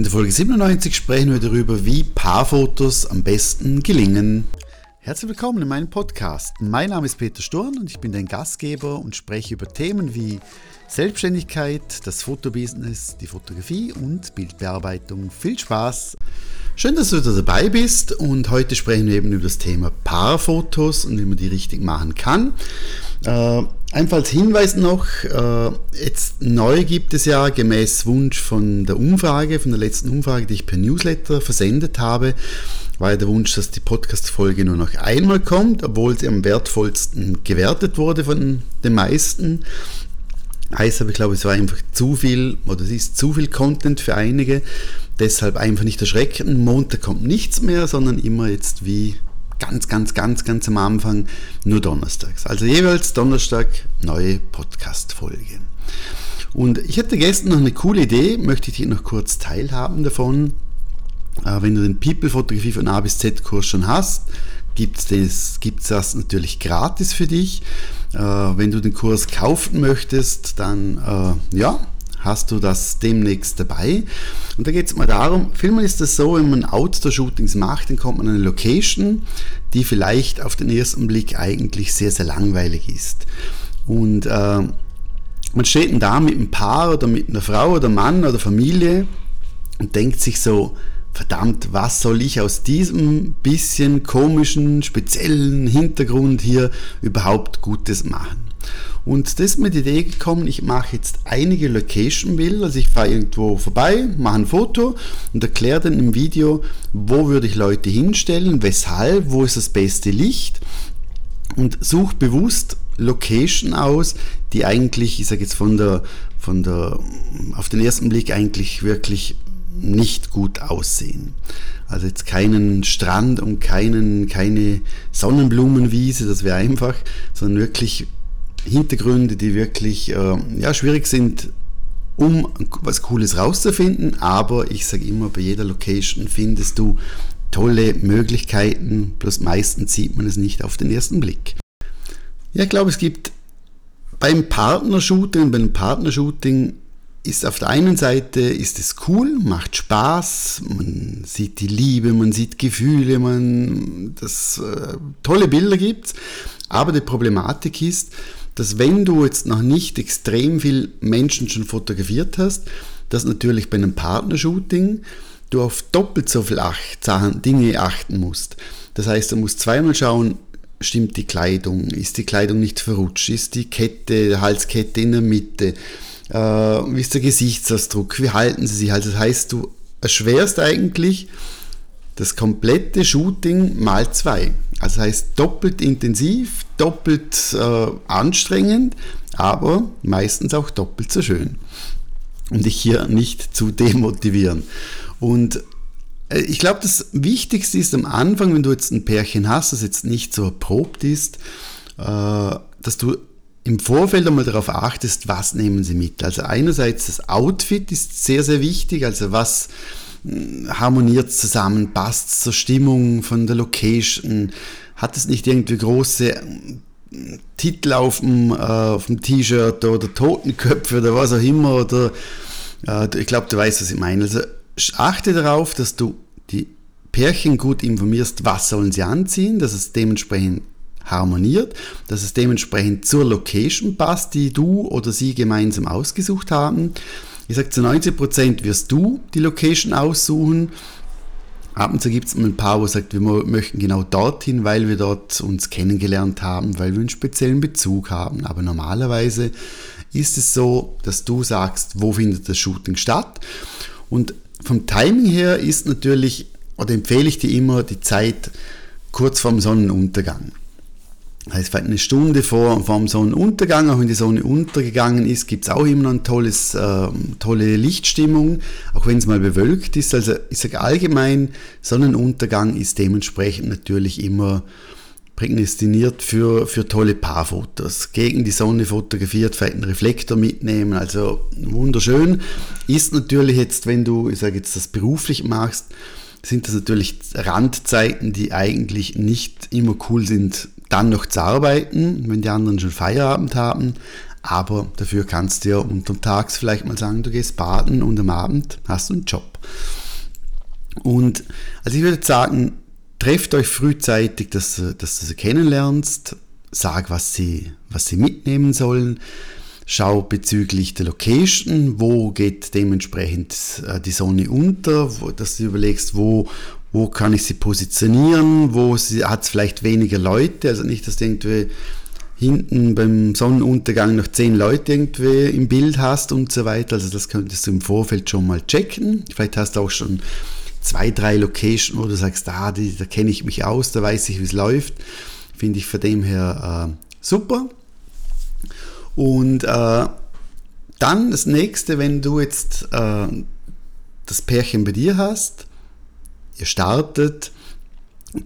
In der Folge 97 sprechen wir darüber, wie Paarfotos am besten gelingen. Herzlich willkommen in meinem Podcast. Mein Name ist Peter Sturm und ich bin dein Gastgeber und spreche über Themen wie Selbstständigkeit, das Fotobusiness, die Fotografie und Bildbearbeitung. Viel Spaß! Schön, dass du da dabei bist und heute sprechen wir eben über das Thema Paarfotos und wie man die richtig machen kann. Äh, einfach als Hinweis noch, äh, jetzt neu gibt es ja gemäß Wunsch von der Umfrage, von der letzten Umfrage, die ich per Newsletter versendet habe, war ja der Wunsch, dass die Podcast-Folge nur noch einmal kommt, obwohl sie am wertvollsten gewertet wurde von den meisten. Heißt aber, ich glaube, es war einfach zu viel oder es ist zu viel Content für einige. Deshalb einfach nicht erschrecken. Montag kommt nichts mehr, sondern immer jetzt wie ganz, ganz, ganz, ganz am Anfang nur donnerstags. Also jeweils Donnerstag neue Podcast-Folge. Und ich hätte gestern noch eine coole Idee, möchte ich dir noch kurz teilhaben davon. Äh, wenn du den People-Fotografie von A bis Z-Kurs schon hast, gibt es das, gibt's das natürlich gratis für dich. Äh, wenn du den Kurs kaufen möchtest, dann äh, ja, hast du das demnächst dabei. Und da geht es mal darum, vielmehr ist das so, wenn man Outdoor-Shootings macht, dann kommt man an eine Location, die vielleicht auf den ersten Blick eigentlich sehr, sehr langweilig ist. Und äh, man steht dann da mit einem Paar oder mit einer Frau oder Mann oder Familie und denkt sich so, verdammt, was soll ich aus diesem bisschen komischen, speziellen Hintergrund hier überhaupt Gutes machen? Und das ist mir die Idee gekommen, ich mache jetzt einige Location-Bilder, also ich fahre irgendwo vorbei, mache ein Foto und erkläre dann im Video, wo würde ich Leute hinstellen, weshalb, wo ist das beste Licht und suche bewusst Location aus, die eigentlich, ich sage jetzt von der, von der, auf den ersten Blick eigentlich wirklich nicht gut aussehen. Also jetzt keinen Strand und keinen, keine Sonnenblumenwiese, das wäre einfach, sondern wirklich Hintergründe, die wirklich äh, ja, schwierig sind, um was Cooles rauszufinden. Aber ich sage immer, bei jeder Location findest du tolle Möglichkeiten, bloß meistens sieht man es nicht auf den ersten Blick. Ja, ich glaube, es gibt beim Partnershooting, beim Partnershooting ist auf der einen Seite ist es cool, macht Spaß, man sieht die Liebe, man sieht Gefühle, man das äh, tolle Bilder gibt. Aber die Problematik ist, dass wenn du jetzt noch nicht extrem viel Menschen schon fotografiert hast, dass natürlich bei einem Partnershooting du auf doppelt so viel acht Dinge achten musst. Das heißt, du musst zweimal schauen, stimmt die Kleidung, ist die Kleidung nicht verrutscht, ist die Kette, Halskette in der Mitte, äh, wie ist der Gesichtsausdruck, wie halten sie sich. Also das heißt, du erschwerst eigentlich das komplette Shooting mal zwei. Also das heißt doppelt intensiv, doppelt äh, anstrengend, aber meistens auch doppelt so schön. Um dich hier nicht zu demotivieren. Und äh, ich glaube, das Wichtigste ist am Anfang, wenn du jetzt ein Pärchen hast, das jetzt nicht so erprobt ist, äh, dass du im Vorfeld einmal darauf achtest, was nehmen sie mit. Also einerseits das Outfit ist sehr, sehr wichtig, also was harmoniert zusammen, passt zur Stimmung von der Location, hat es nicht irgendwie große Titel auf dem, äh, dem T-Shirt oder Totenköpfe oder was auch immer oder äh, ich glaube, du weißt, was ich meine. Also achte darauf, dass du die Pärchen gut informierst, was sollen sie anziehen, dass es dementsprechend harmoniert, dass es dementsprechend zur Location passt, die du oder sie gemeinsam ausgesucht haben. Ich sage, zu 90% wirst du die Location aussuchen. Ab und zu gibt es ein paar, wo sagt, wir möchten genau dorthin, weil wir dort uns kennengelernt haben, weil wir einen speziellen Bezug haben. Aber normalerweise ist es so, dass du sagst, wo findet das Shooting statt. Und vom Timing her ist natürlich, oder empfehle ich dir immer die Zeit kurz vorm Sonnenuntergang heißt vielleicht eine Stunde vor, vor dem Sonnenuntergang, auch wenn die Sonne untergegangen ist, gibt es auch immer eine tolles, äh, tolle Lichtstimmung, auch wenn es mal bewölkt ist. Also ich sage allgemein, Sonnenuntergang ist dementsprechend natürlich immer prädestiniert für, für tolle Paarfotos. Gegen die Sonne fotografiert, vielleicht einen Reflektor mitnehmen, also wunderschön. Ist natürlich jetzt, wenn du, ich sage jetzt, das beruflich machst, sind das natürlich Randzeiten, die eigentlich nicht immer cool sind dann noch zu arbeiten, wenn die anderen schon Feierabend haben. aber dafür kannst du ja untertags vielleicht mal sagen, du gehst baden und am Abend hast du einen Job. Und also ich würde sagen, trefft euch frühzeitig, dass, dass du sie kennenlernst, sag, was sie, was sie mitnehmen sollen, schau bezüglich der Location, wo geht dementsprechend äh, die Sonne unter, dass du überlegst, wo, wo kann ich sie positionieren, wo hat es vielleicht weniger Leute, also nicht, dass du irgendwie hinten beim Sonnenuntergang noch zehn Leute irgendwie im Bild hast und so weiter. Also das könntest du im Vorfeld schon mal checken. Vielleicht hast du auch schon zwei, drei Locations, wo du sagst, ah, die, da kenne ich mich aus, da weiß ich, wie es läuft. Finde ich von dem her äh, super. Und äh, dann das nächste, wenn du jetzt äh, das Pärchen bei dir hast, ihr startet,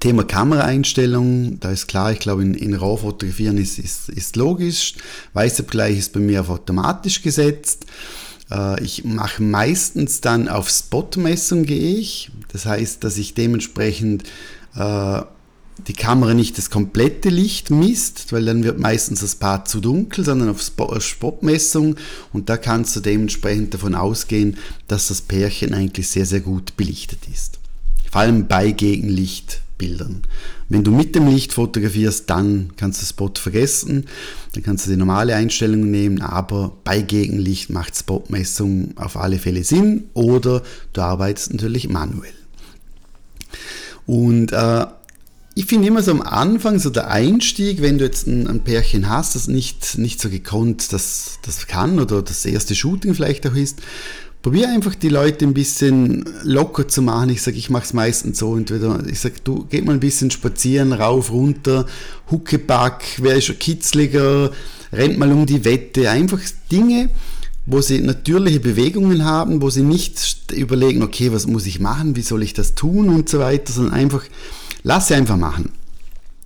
Thema Kameraeinstellung, da ist klar, ich glaube, in, in RAW fotografieren ist, ist, ist logisch. Weißabgleich ist bei mir auf automatisch gesetzt. Äh, ich mache meistens dann auf Spotmessung gehe ich. Das heißt, dass ich dementsprechend äh, die Kamera nicht das komplette Licht misst, weil dann wird meistens das Paar zu dunkel, sondern auf Spotmessung und da kannst du dementsprechend davon ausgehen, dass das Pärchen eigentlich sehr, sehr gut belichtet ist. Vor allem bei Gegenlicht Bildern. Wenn du mit dem Licht fotografierst, dann kannst du Spot vergessen, dann kannst du die normale Einstellung nehmen, aber bei Gegenlicht macht Spotmessung auf alle Fälle Sinn oder du arbeitest natürlich manuell. Und äh, ich finde immer so am Anfang, so der Einstieg, wenn du jetzt ein, ein Pärchen hast, das nicht, nicht so gekonnt das, das kann oder das erste Shooting vielleicht auch ist, probiere einfach die Leute ein bisschen locker zu machen. Ich sage, ich mache es meistens so. Entweder ich sage, du geh mal ein bisschen spazieren, rauf, runter, Huckepack, wer ist schon kitzliger, rennt mal um die Wette. Einfach Dinge, wo sie natürliche Bewegungen haben, wo sie nicht überlegen, okay, was muss ich machen, wie soll ich das tun und so weiter, sondern einfach, lass sie einfach machen.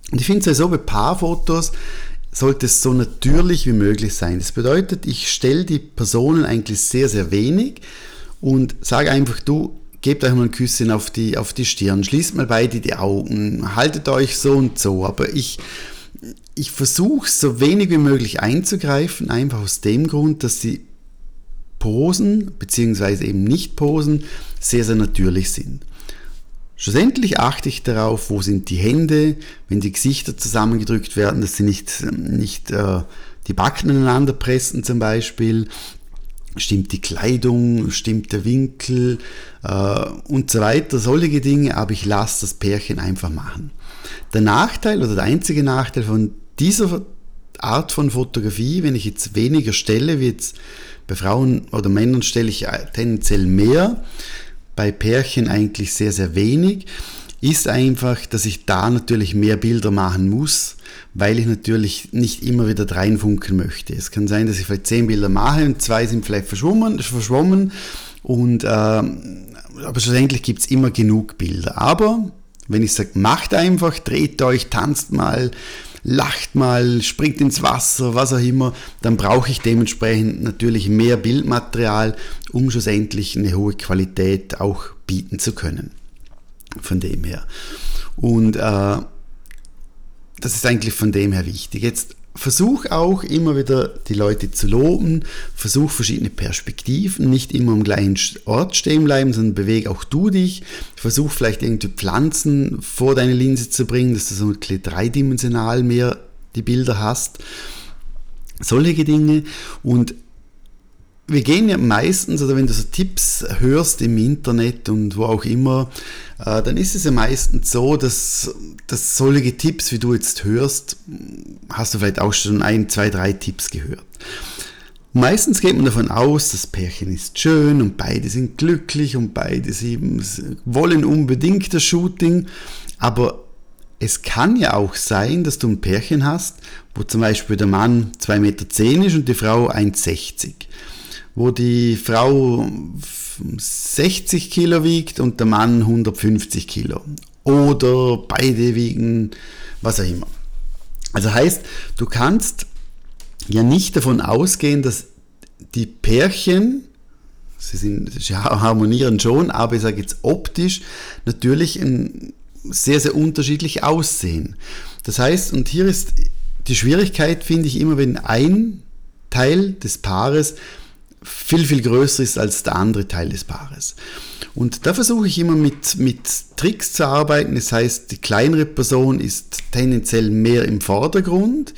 Und ich finde es ja so bei Paarfotos, sollte es so natürlich wie möglich sein. Das bedeutet, ich stelle die Personen eigentlich sehr, sehr wenig und sage einfach, du, gebt euch mal ein Küsschen auf die, auf die Stirn, schließt mal beide die Augen, haltet euch so und so. Aber ich, ich versuche so wenig wie möglich einzugreifen, einfach aus dem Grund, dass die Posen, beziehungsweise eben nicht Posen, sehr, sehr natürlich sind. Schlussendlich achte ich darauf, wo sind die Hände, wenn die Gesichter zusammengedrückt werden, dass sie nicht, nicht äh, die Backen aneinander pressen zum Beispiel. Stimmt die Kleidung, stimmt der Winkel äh, und so weiter, solche Dinge, aber ich lasse das Pärchen einfach machen. Der Nachteil oder der einzige Nachteil von dieser Art von Fotografie, wenn ich jetzt weniger stelle, wie jetzt bei Frauen oder Männern stelle ich tendenziell mehr, bei Pärchen eigentlich sehr, sehr wenig, ist einfach, dass ich da natürlich mehr Bilder machen muss, weil ich natürlich nicht immer wieder reinfunken möchte. Es kann sein, dass ich vielleicht zehn Bilder mache und zwei sind vielleicht verschwommen, verschwommen und äh, aber schlussendlich gibt es immer genug Bilder. Aber wenn ich sage, macht einfach, dreht euch, tanzt mal, lacht mal, springt ins Wasser, was auch immer, dann brauche ich dementsprechend natürlich mehr Bildmaterial, um schlussendlich eine hohe Qualität auch bieten zu können. Von dem her. Und äh, das ist eigentlich von dem her wichtig. Jetzt versuch auch immer wieder die Leute zu loben, versuch verschiedene Perspektiven, nicht immer am gleichen Ort stehen bleiben, sondern bewege auch du dich, versuch vielleicht irgendwie Pflanzen vor deine Linse zu bringen, dass du so ein bisschen dreidimensional mehr die Bilder hast. Solche Dinge. Und wir gehen ja meistens, oder wenn du so Tipps hörst im Internet und wo auch immer, äh, dann ist es ja meistens so, dass, dass solche Tipps, wie du jetzt hörst, hast du vielleicht auch schon ein, zwei, drei Tipps gehört. Meistens geht man davon aus, das Pärchen ist schön und beide sind glücklich und beide wollen unbedingt das Shooting, aber es kann ja auch sein, dass du ein Pärchen hast, wo zum Beispiel der Mann 2,10 Meter ist und die Frau 1,60 wo die Frau 60 Kilo wiegt und der Mann 150 Kilo. Oder beide wiegen was auch immer. Also heißt, du kannst ja nicht davon ausgehen, dass die Pärchen, sie, sind, sie harmonieren schon, aber ich sage jetzt optisch natürlich ein, sehr, sehr unterschiedlich aussehen. Das heißt, und hier ist die Schwierigkeit, finde ich immer, wenn ein Teil des Paares viel, viel größer ist als der andere Teil des Paares. Und da versuche ich immer mit, mit Tricks zu arbeiten. Das heißt, die kleinere Person ist tendenziell mehr im Vordergrund.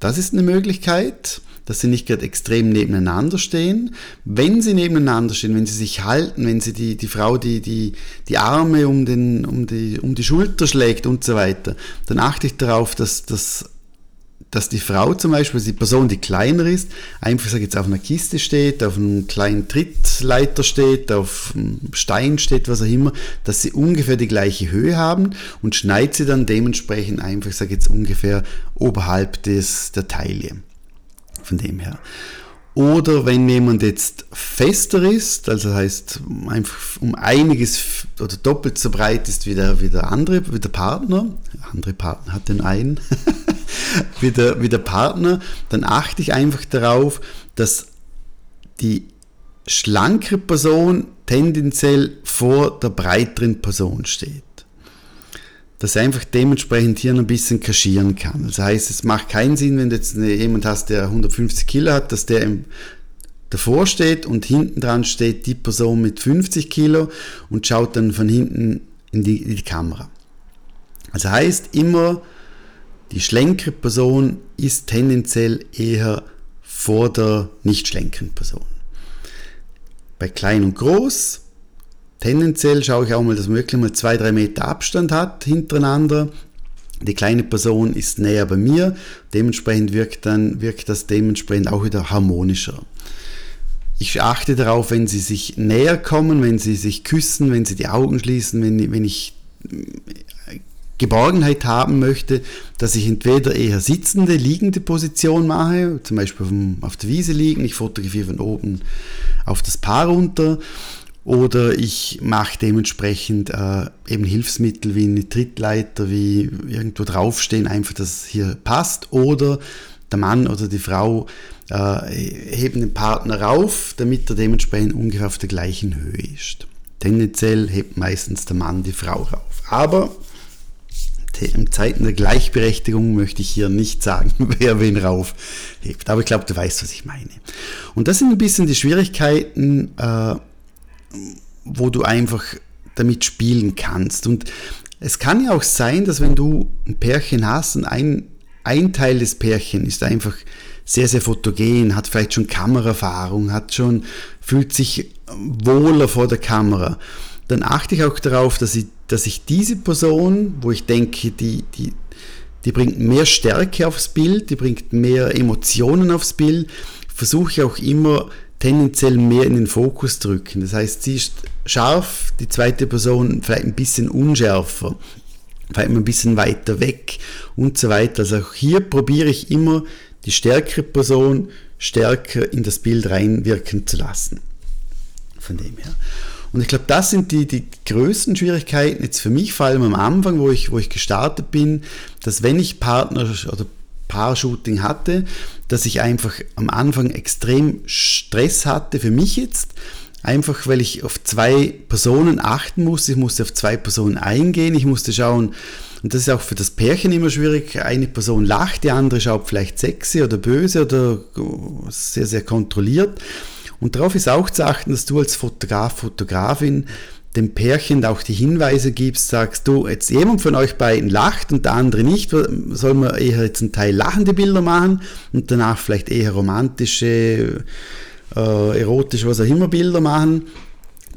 Das ist eine Möglichkeit, dass sie nicht gerade extrem nebeneinander stehen. Wenn sie nebeneinander stehen, wenn sie sich halten, wenn sie die, die Frau die, die, die Arme um, den, um, die, um die Schulter schlägt und so weiter, dann achte ich darauf, dass, dass dass die Frau zum Beispiel, die Person, die kleiner ist, einfach sag jetzt auf einer Kiste steht, auf einem kleinen Trittleiter steht, auf einem Stein steht, was auch immer, dass sie ungefähr die gleiche Höhe haben und schneidet sie dann dementsprechend einfach, sag jetzt ungefähr oberhalb des, der Taille. Von dem her. Oder wenn jemand jetzt fester ist, also heißt einfach um einiges oder doppelt so breit ist wie der, wie der andere, wie der Partner, andere Partner hat den einen, wie, der, wie der Partner, dann achte ich einfach darauf, dass die schlankere Person tendenziell vor der breiteren Person steht dass er einfach dementsprechend hier ein bisschen kaschieren kann. Das heißt, es macht keinen Sinn, wenn du jetzt jemand hast, der 150 Kilo hat, dass der im, davor steht und hinten dran steht die Person mit 50 Kilo und schaut dann von hinten in die, in die Kamera. Also heißt immer, die schlenkere Person ist tendenziell eher vor der nicht schlenkeren Person. Bei klein und groß Tendenziell schaue ich auch mal, dass man wirklich mal zwei, drei Meter Abstand hat hintereinander. Die kleine Person ist näher bei mir, dementsprechend wirkt, dann, wirkt das dementsprechend auch wieder harmonischer. Ich achte darauf, wenn sie sich näher kommen, wenn sie sich küssen, wenn sie die Augen schließen, wenn, wenn ich Geborgenheit haben möchte, dass ich entweder eher sitzende, liegende Position mache, zum Beispiel auf der Wiese liegen, ich fotografiere von oben auf das Paar runter oder ich mache dementsprechend äh, eben Hilfsmittel wie eine Trittleiter, wie irgendwo draufstehen, einfach, dass es hier passt. Oder der Mann oder die Frau äh, heben den Partner rauf, damit er dementsprechend ungefähr auf der gleichen Höhe ist. Tendenziell hebt meistens der Mann die Frau rauf. Aber in Zeiten der Gleichberechtigung möchte ich hier nicht sagen, wer wen rauf hebt. Aber ich glaube, du weißt, was ich meine. Und das sind ein bisschen die Schwierigkeiten, äh, wo du einfach damit spielen kannst. Und es kann ja auch sein, dass wenn du ein Pärchen hast und ein, ein Teil des Pärchen ist einfach sehr, sehr fotogen, hat vielleicht schon Kameraerfahrung, hat schon, fühlt sich wohler vor der Kamera, dann achte ich auch darauf, dass ich, dass ich diese Person, wo ich denke, die, die, die bringt mehr Stärke aufs Bild, die bringt mehr Emotionen aufs Bild, versuche ich auch immer tendenziell mehr in den Fokus drücken. Das heißt, sie ist scharf, die zweite Person vielleicht ein bisschen unschärfer, vielleicht ein bisschen weiter weg und so weiter. Also auch hier probiere ich immer die stärkere Person stärker in das Bild reinwirken zu lassen. Von dem her. Und ich glaube, das sind die, die größten Schwierigkeiten jetzt für mich, vor allem am Anfang, wo ich, wo ich gestartet bin, dass wenn ich Partner oder Paar-Shooting hatte, dass ich einfach am Anfang extrem Stress hatte für mich jetzt. Einfach weil ich auf zwei Personen achten musste. Ich musste auf zwei Personen eingehen. Ich musste schauen, und das ist auch für das Pärchen immer schwierig. Eine Person lacht, die andere schaut vielleicht sexy oder böse oder sehr, sehr kontrolliert. Und darauf ist auch zu achten, dass du als Fotograf, Fotografin dem Pärchen auch die Hinweise gibst, sagst du, jetzt jemand von euch beiden lacht und der andere nicht, soll man eher jetzt einen Teil lachende Bilder machen und danach vielleicht eher romantische, äh, erotische, was auch immer Bilder machen,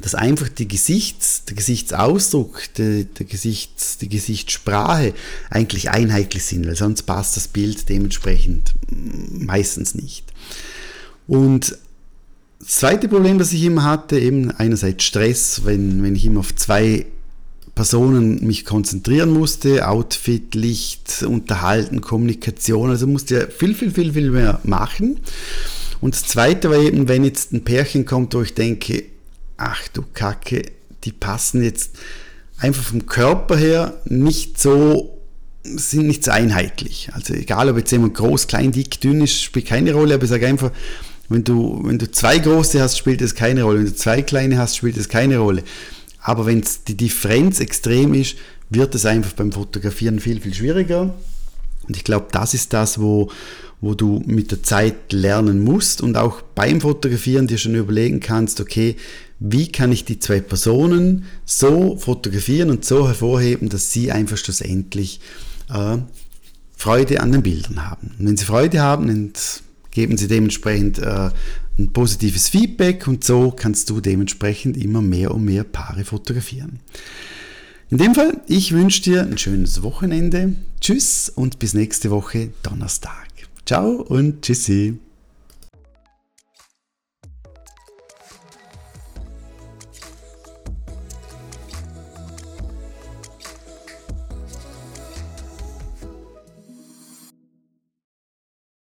dass einfach die Gesichts, der Gesichtsausdruck, die, der Gesichts, die Gesichtssprache eigentlich einheitlich sind, weil sonst passt das Bild dementsprechend meistens nicht. Und das zweite Problem, das ich immer hatte, eben einerseits Stress, wenn, wenn ich immer auf zwei Personen mich konzentrieren musste, Outfit, Licht, Unterhalten, Kommunikation, also musste ja viel, viel, viel, viel mehr machen. Und das zweite war eben, wenn jetzt ein Pärchen kommt, wo ich denke, ach du Kacke, die passen jetzt einfach vom Körper her nicht so, sind nicht so einheitlich. Also egal, ob jetzt jemand groß, klein, dick, dünn ist, spielt keine Rolle, aber ich sage einfach, wenn du, wenn du zwei große hast, spielt es keine Rolle. Wenn du zwei kleine hast, spielt es keine Rolle. Aber wenn die Differenz extrem ist, wird es einfach beim Fotografieren viel, viel schwieriger. Und ich glaube, das ist das, wo, wo du mit der Zeit lernen musst und auch beim Fotografieren dir schon überlegen kannst, okay, wie kann ich die zwei Personen so fotografieren und so hervorheben, dass sie einfach schlussendlich äh, Freude an den Bildern haben. Und wenn sie Freude haben, dann geben sie dementsprechend äh, ein positives Feedback und so kannst du dementsprechend immer mehr und mehr Paare fotografieren. In dem Fall, ich wünsche dir ein schönes Wochenende. Tschüss und bis nächste Woche Donnerstag. Ciao und tschüssi.